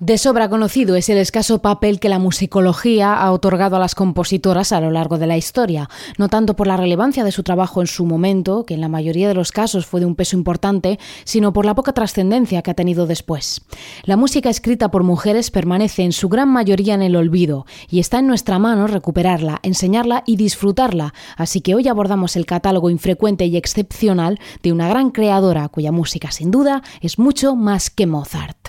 De sobra conocido es el escaso papel que la musicología ha otorgado a las compositoras a lo largo de la historia, no tanto por la relevancia de su trabajo en su momento, que en la mayoría de los casos fue de un peso importante, sino por la poca trascendencia que ha tenido después. La música escrita por mujeres permanece en su gran mayoría en el olvido, y está en nuestra mano recuperarla, enseñarla y disfrutarla, así que hoy abordamos el catálogo infrecuente y excepcional de una gran creadora cuya música sin duda es mucho más que Mozart.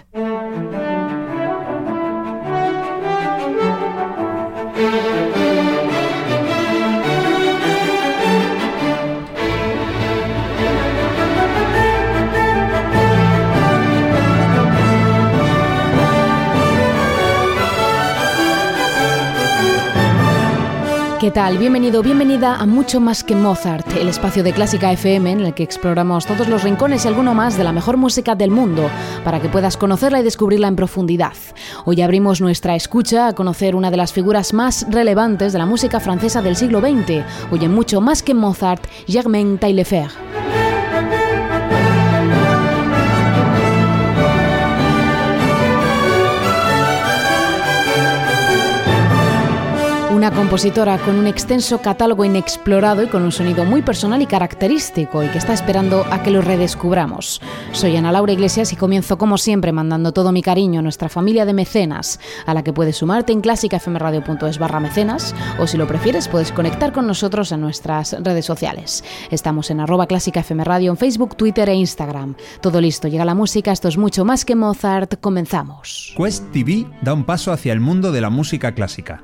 ¿Qué tal? Bienvenido, bienvenida a Mucho más que Mozart, el espacio de Clásica FM en el que exploramos todos los rincones y alguno más de la mejor música del mundo para que puedas conocerla y descubrirla en profundidad. Hoy abrimos nuestra escucha a conocer una de las figuras más relevantes de la música francesa del siglo XX. Hoy Mucho más que Mozart, Germaine Taillefer. Compositora con un extenso catálogo inexplorado y con un sonido muy personal y característico y que está esperando a que lo redescubramos. Soy Ana Laura Iglesias y comienzo como siempre mandando todo mi cariño a nuestra familia de mecenas, a la que puedes sumarte en clásicafmradio.es barra mecenas o si lo prefieres puedes conectar con nosotros en nuestras redes sociales. Estamos en arroba clásicafmradio en Facebook, Twitter e Instagram. Todo listo, llega la música, esto es mucho más que Mozart, comenzamos. Quest TV da un paso hacia el mundo de la música clásica.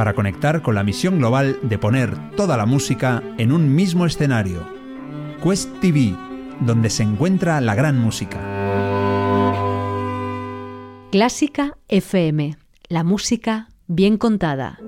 para conectar con la misión global de poner toda la música en un mismo escenario. Quest TV, donde se encuentra la gran música. Clásica FM, la música bien contada.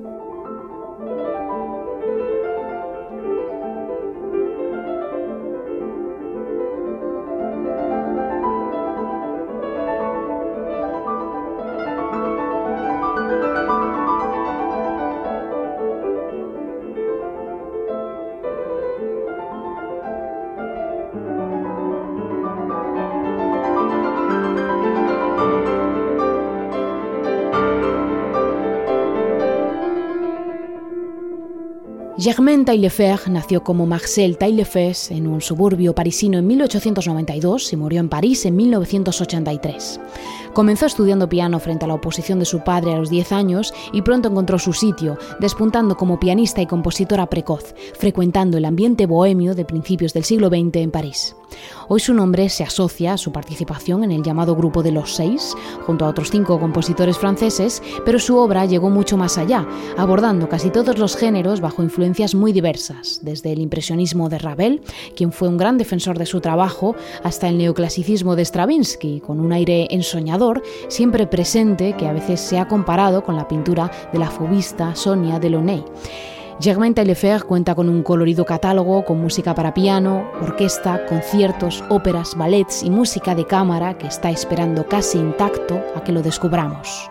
Germaine Taillefer nació como Marcel Taillefers en un suburbio parisino en 1892 y murió en París en 1983. Comenzó estudiando piano frente a la oposición de su padre a los 10 años y pronto encontró su sitio, despuntando como pianista y compositora precoz, frecuentando el ambiente bohemio de principios del siglo XX en París. Hoy su nombre se asocia a su participación en el llamado Grupo de los Seis, junto a otros cinco compositores franceses, pero su obra llegó mucho más allá, abordando casi todos los géneros bajo influencias muy diversas, desde el impresionismo de Ravel, quien fue un gran defensor de su trabajo, hasta el neoclasicismo de Stravinsky, con un aire siempre presente, que a veces se ha comparado con la pintura de la fubista Sonia Delaunay. Germain Taillefer cuenta con un colorido catálogo con música para piano, orquesta, conciertos, óperas, ballets y música de cámara que está esperando casi intacto a que lo descubramos.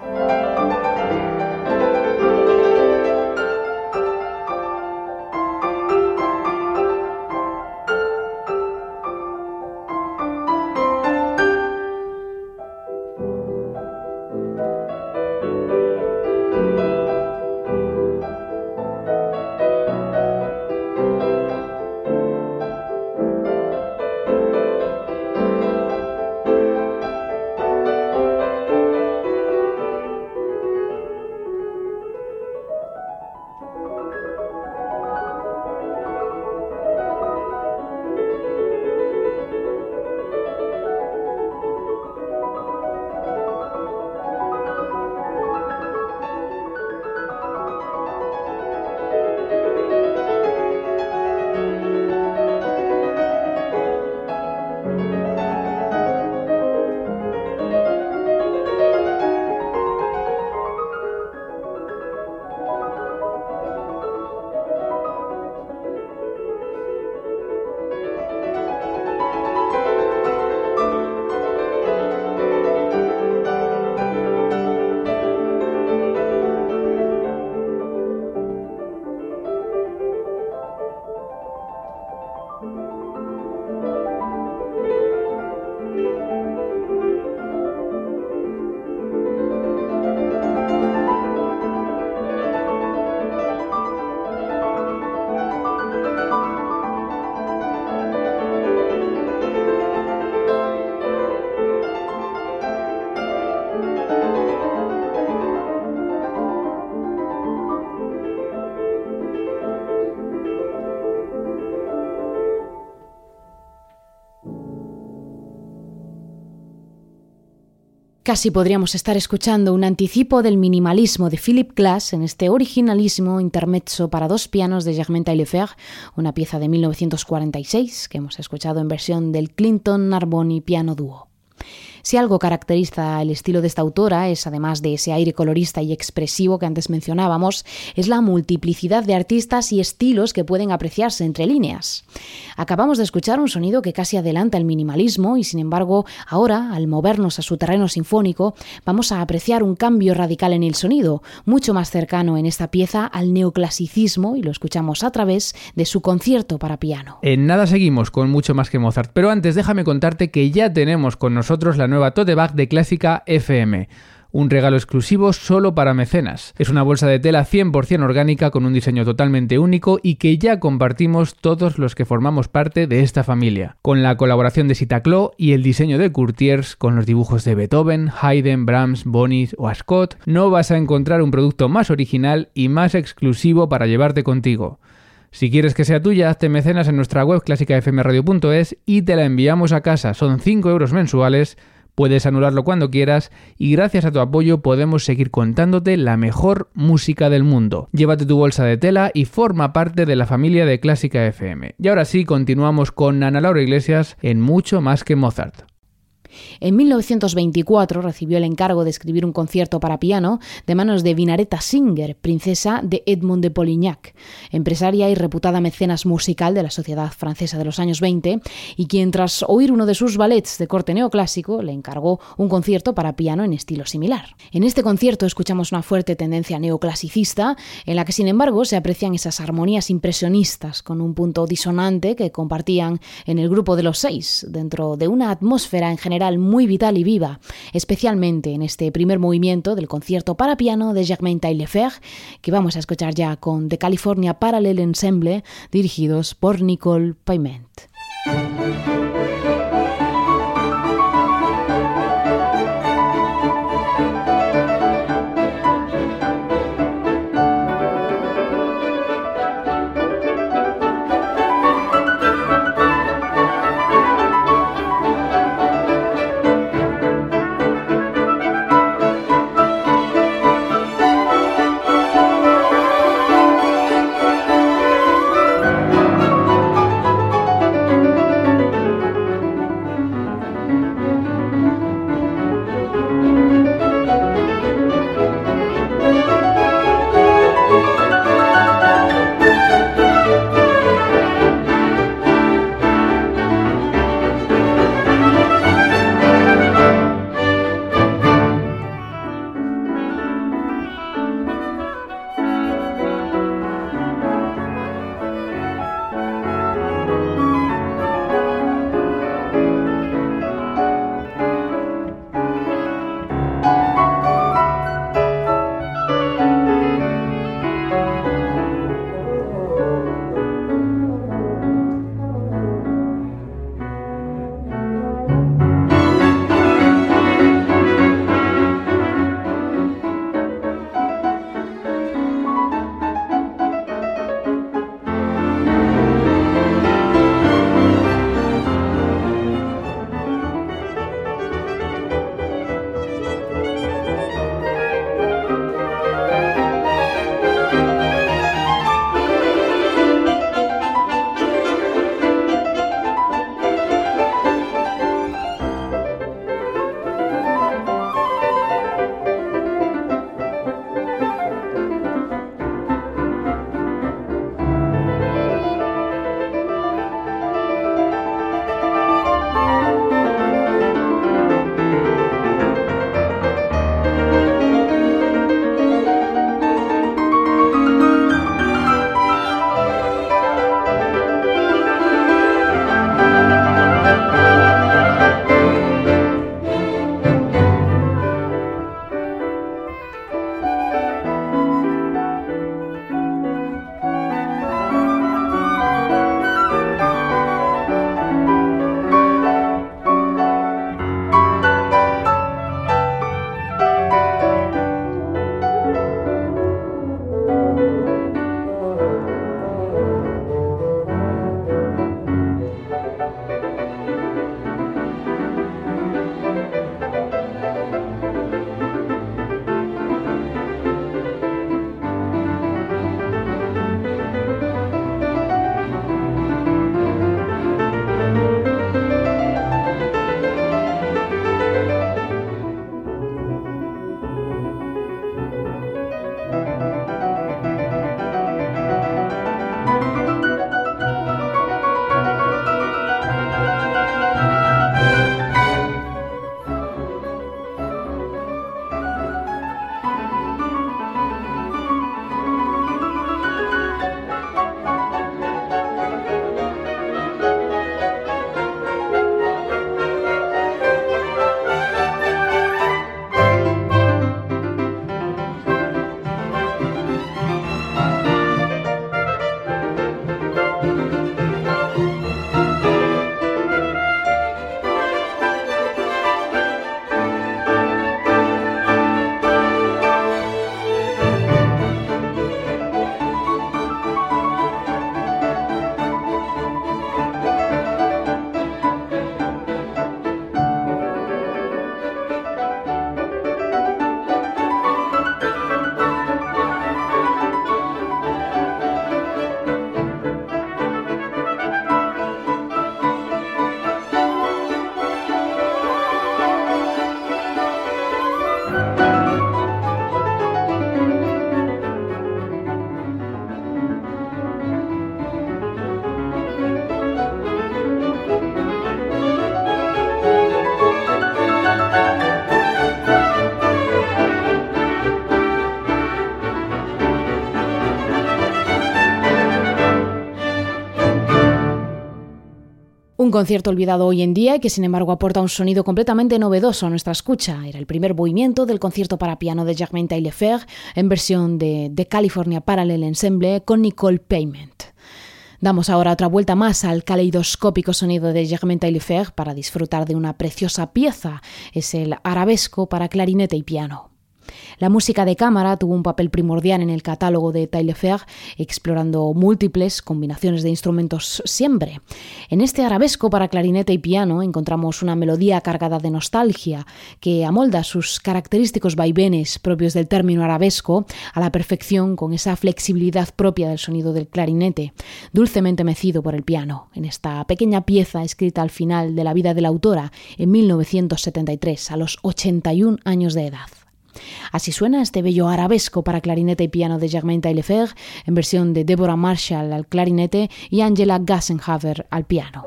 Casi podríamos estar escuchando un anticipo del minimalismo de Philip Glass en este originalísimo intermezzo para dos pianos de Germain Taillefer, una pieza de 1946 que hemos escuchado en versión del Clinton Narboni Piano Dúo. Si algo caracteriza el estilo de esta autora es, además de ese aire colorista y expresivo que antes mencionábamos, es la multiplicidad de artistas y estilos que pueden apreciarse entre líneas. Acabamos de escuchar un sonido que casi adelanta el minimalismo y, sin embargo, ahora, al movernos a su terreno sinfónico, vamos a apreciar un cambio radical en el sonido, mucho más cercano en esta pieza al neoclasicismo y lo escuchamos a través de su concierto para piano. En nada seguimos con mucho más que Mozart, pero antes déjame contarte que ya tenemos con nosotros la nueva tote bag de Clásica FM. Un regalo exclusivo solo para mecenas. Es una bolsa de tela 100% orgánica con un diseño totalmente único y que ya compartimos todos los que formamos parte de esta familia. Con la colaboración de Sitaclo y el diseño de Courtiers con los dibujos de Beethoven, Haydn, Brahms, Bonis o Ascot, no vas a encontrar un producto más original y más exclusivo para llevarte contigo. Si quieres que sea tuya, hazte mecenas en nuestra web clásicafmradio.es y te la enviamos a casa. Son 5 euros mensuales Puedes anularlo cuando quieras y gracias a tu apoyo podemos seguir contándote la mejor música del mundo. Llévate tu bolsa de tela y forma parte de la familia de Clásica FM. Y ahora sí, continuamos con Ana Laura Iglesias en Mucho más que Mozart. En 1924 recibió el encargo de escribir un concierto para piano de manos de Vinaretta Singer, princesa de Edmond de Polignac, empresaria y reputada mecenas musical de la sociedad francesa de los años 20, y quien tras oír uno de sus ballets de corte neoclásico le encargó un concierto para piano en estilo similar. En este concierto escuchamos una fuerte tendencia neoclasicista, en la que sin embargo se aprecian esas armonías impresionistas con un punto disonante que compartían en el grupo de los seis, dentro de una atmósfera en general muy vital y viva, especialmente en este primer movimiento del concierto para piano de Germain Taillefer, que vamos a escuchar ya con The California Parallel Ensemble, dirigidos por Nicole Paiment. Un concierto olvidado hoy en día y que sin embargo aporta un sonido completamente novedoso a nuestra escucha. Era el primer movimiento del concierto para piano de Germain Taillefer en versión de The California Parallel Ensemble con Nicole Payment. Damos ahora otra vuelta más al caleidoscópico sonido de Germain Taillefer para disfrutar de una preciosa pieza. Es el arabesco para clarinete y piano. La música de cámara tuvo un papel primordial en el catálogo de Taillefer, explorando múltiples combinaciones de instrumentos siempre. En este arabesco para clarinete y piano encontramos una melodía cargada de nostalgia que amolda sus característicos vaivenes propios del término arabesco a la perfección con esa flexibilidad propia del sonido del clarinete, dulcemente mecido por el piano, en esta pequeña pieza escrita al final de la vida de la autora en 1973, a los 81 años de edad. Así suena este bello arabesco para clarinete y piano de Germain Taillefer en versión de Deborah Marshall al clarinete y Angela Gassenhaver al piano.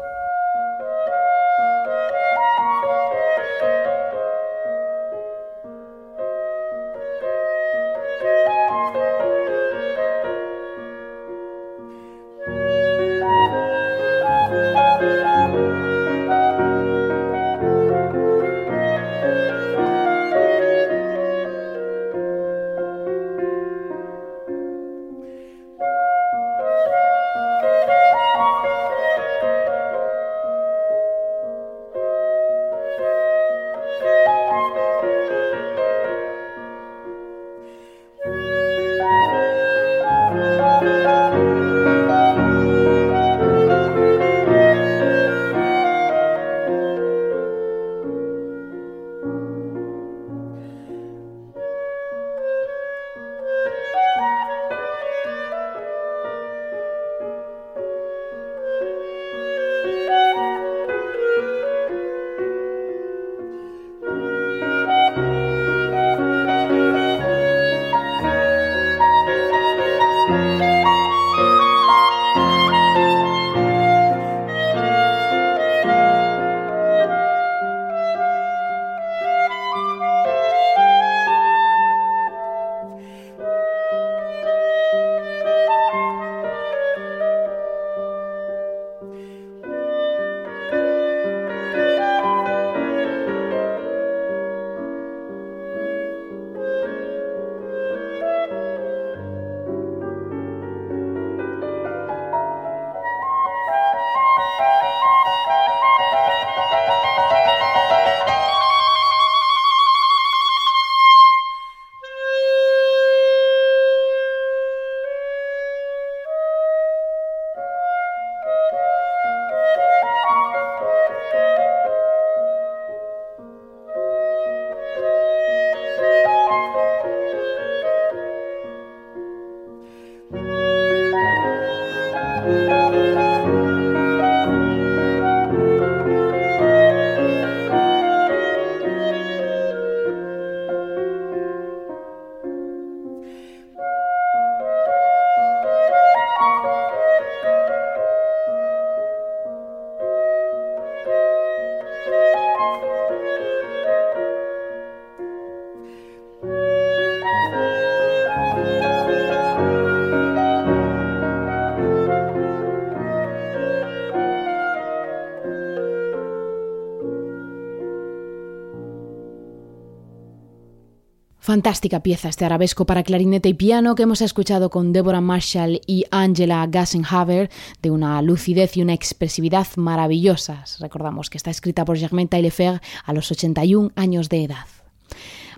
Fantástica pieza este arabesco para clarinete y piano que hemos escuchado con Deborah Marshall y Angela Gassenhaber de una lucidez y una expresividad maravillosas. Recordamos que está escrita por Germain Taillefer a los 81 años de edad.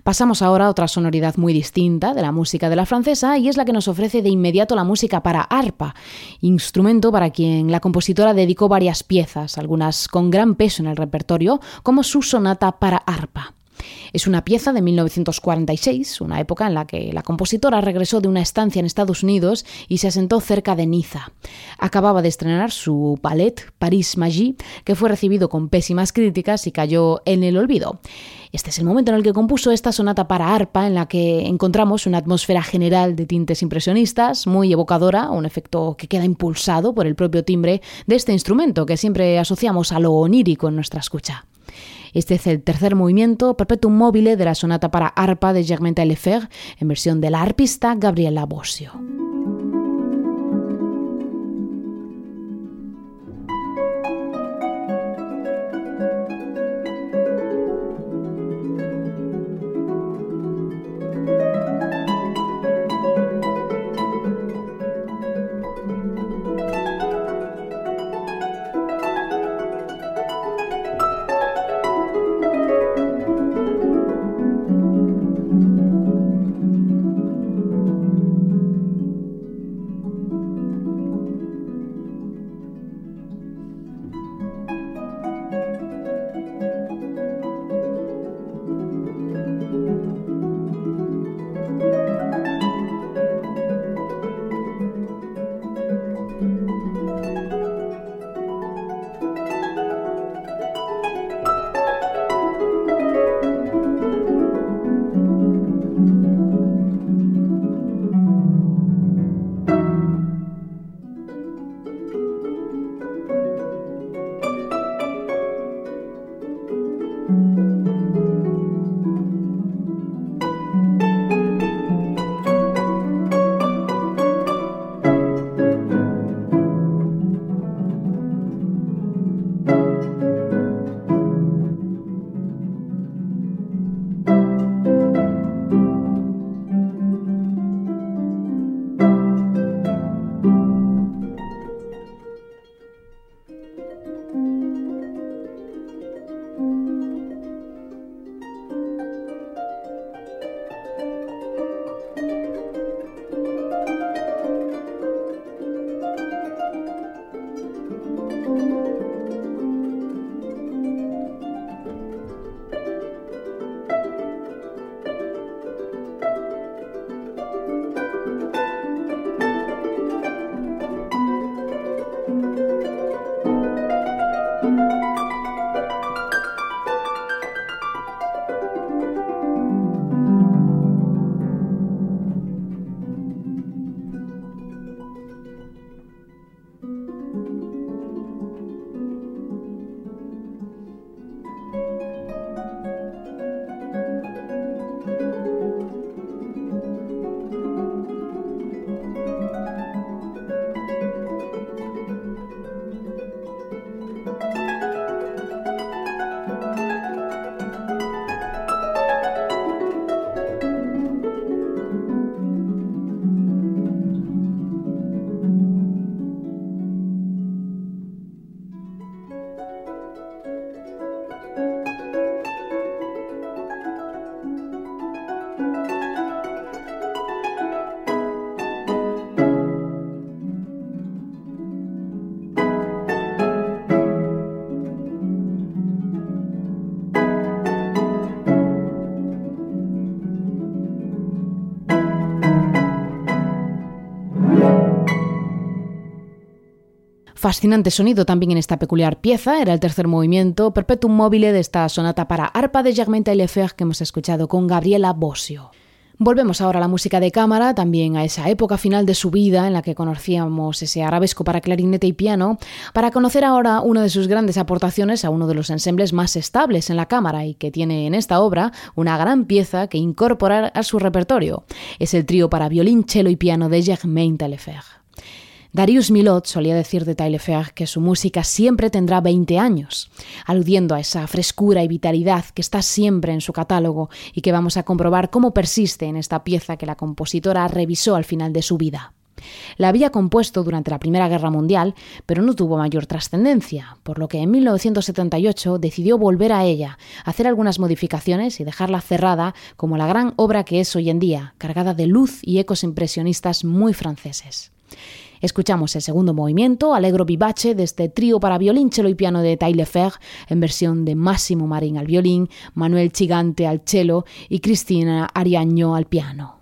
Pasamos ahora a otra sonoridad muy distinta de la música de la francesa y es la que nos ofrece de inmediato la música para arpa, instrumento para quien la compositora dedicó varias piezas, algunas con gran peso en el repertorio, como su sonata para arpa. Es una pieza de 1946, una época en la que la compositora regresó de una estancia en Estados Unidos y se asentó cerca de Niza. Acababa de estrenar su ballet Paris Magie, que fue recibido con pésimas críticas y cayó en el olvido. Este es el momento en el que compuso esta sonata para arpa, en la que encontramos una atmósfera general de tintes impresionistas, muy evocadora, un efecto que queda impulsado por el propio timbre de este instrumento que siempre asociamos a lo onírico en nuestra escucha. Este es el tercer movimiento perpetuum mobile de la sonata para arpa de Germain Taillefer en versión de la arpista Gabriela Bosio. Fascinante sonido también en esta peculiar pieza, era el tercer movimiento perpetuum mobile de esta sonata para arpa de Germain Taillefer que hemos escuchado con Gabriela Bosio. Volvemos ahora a la música de cámara, también a esa época final de su vida en la que conocíamos ese arabesco para clarinete y piano, para conocer ahora una de sus grandes aportaciones a uno de los ensembles más estables en la cámara y que tiene en esta obra una gran pieza que incorporar a su repertorio. Es el trío para violín, cello y piano de Germain Taillefer. Darius Milot solía decir de Taillefer que su música siempre tendrá 20 años, aludiendo a esa frescura y vitalidad que está siempre en su catálogo y que vamos a comprobar cómo persiste en esta pieza que la compositora revisó al final de su vida. La había compuesto durante la Primera Guerra Mundial, pero no tuvo mayor trascendencia, por lo que en 1978 decidió volver a ella, hacer algunas modificaciones y dejarla cerrada como la gran obra que es hoy en día, cargada de luz y ecos impresionistas muy franceses. Escuchamos el segundo movimiento, Allegro Vivace, de este trío para violín, cello y piano de Taillefer, en versión de Máximo Marín al violín, Manuel Chigante al cello y Cristina Ariaño al piano.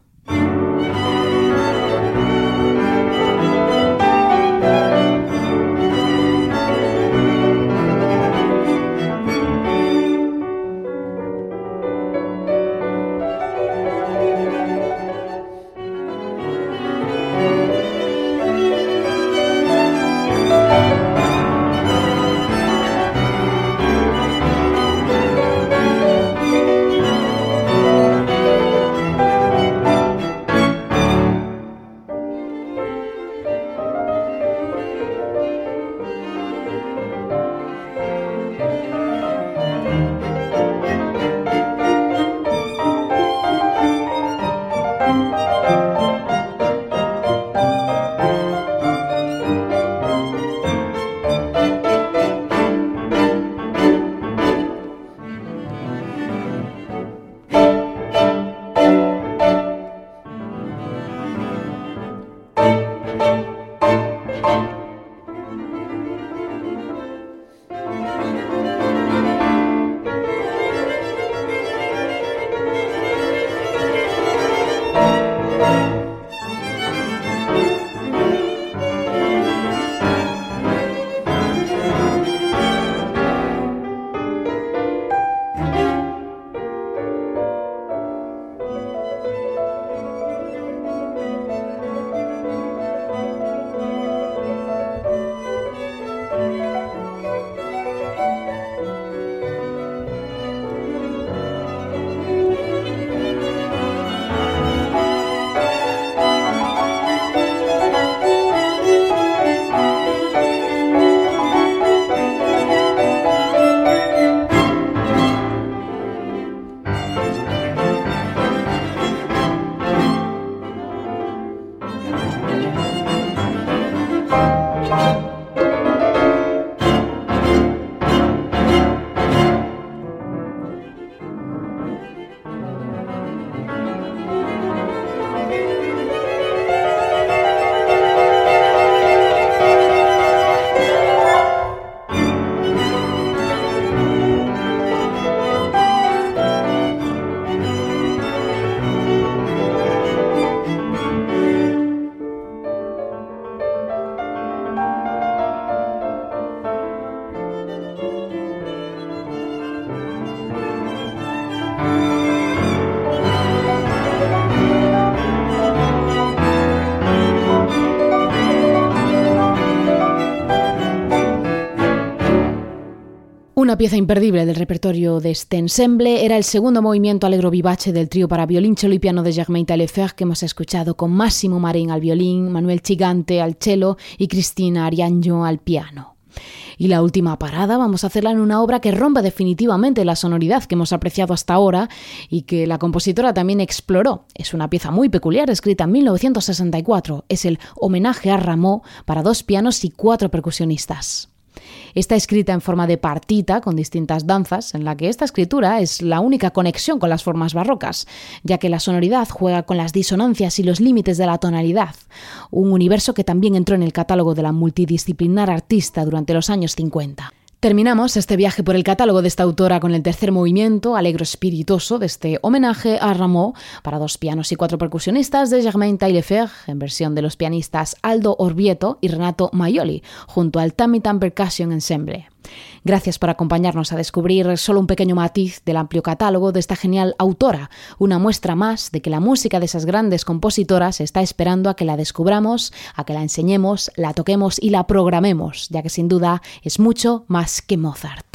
Una pieza imperdible del repertorio de este ensemble era el segundo movimiento alegro vivace del trío para violín, cello y piano de Germain Taillefer que hemos escuchado con Máximo Marín al violín, Manuel Chigante al cello y Cristina Arianjo al piano. Y la última parada vamos a hacerla en una obra que rompa definitivamente la sonoridad que hemos apreciado hasta ahora y que la compositora también exploró. Es una pieza muy peculiar, escrita en 1964. Es el homenaje a Rameau para dos pianos y cuatro percusionistas. Está escrita en forma de partita con distintas danzas, en la que esta escritura es la única conexión con las formas barrocas, ya que la sonoridad juega con las disonancias y los límites de la tonalidad, un universo que también entró en el catálogo de la multidisciplinar artista durante los años 50. Terminamos este viaje por el catálogo de esta autora con el tercer movimiento, alegro espirituoso, de este homenaje a Rameau para dos pianos y cuatro percusionistas de Germain Taillefer, en versión de los pianistas Aldo Orvieto y Renato Maioli, junto al Tamitan Percussion Ensemble. Gracias por acompañarnos a descubrir solo un pequeño matiz del amplio catálogo de esta genial autora, una muestra más de que la música de esas grandes compositoras está esperando a que la descubramos, a que la enseñemos, la toquemos y la programemos, ya que sin duda es mucho más que Mozart.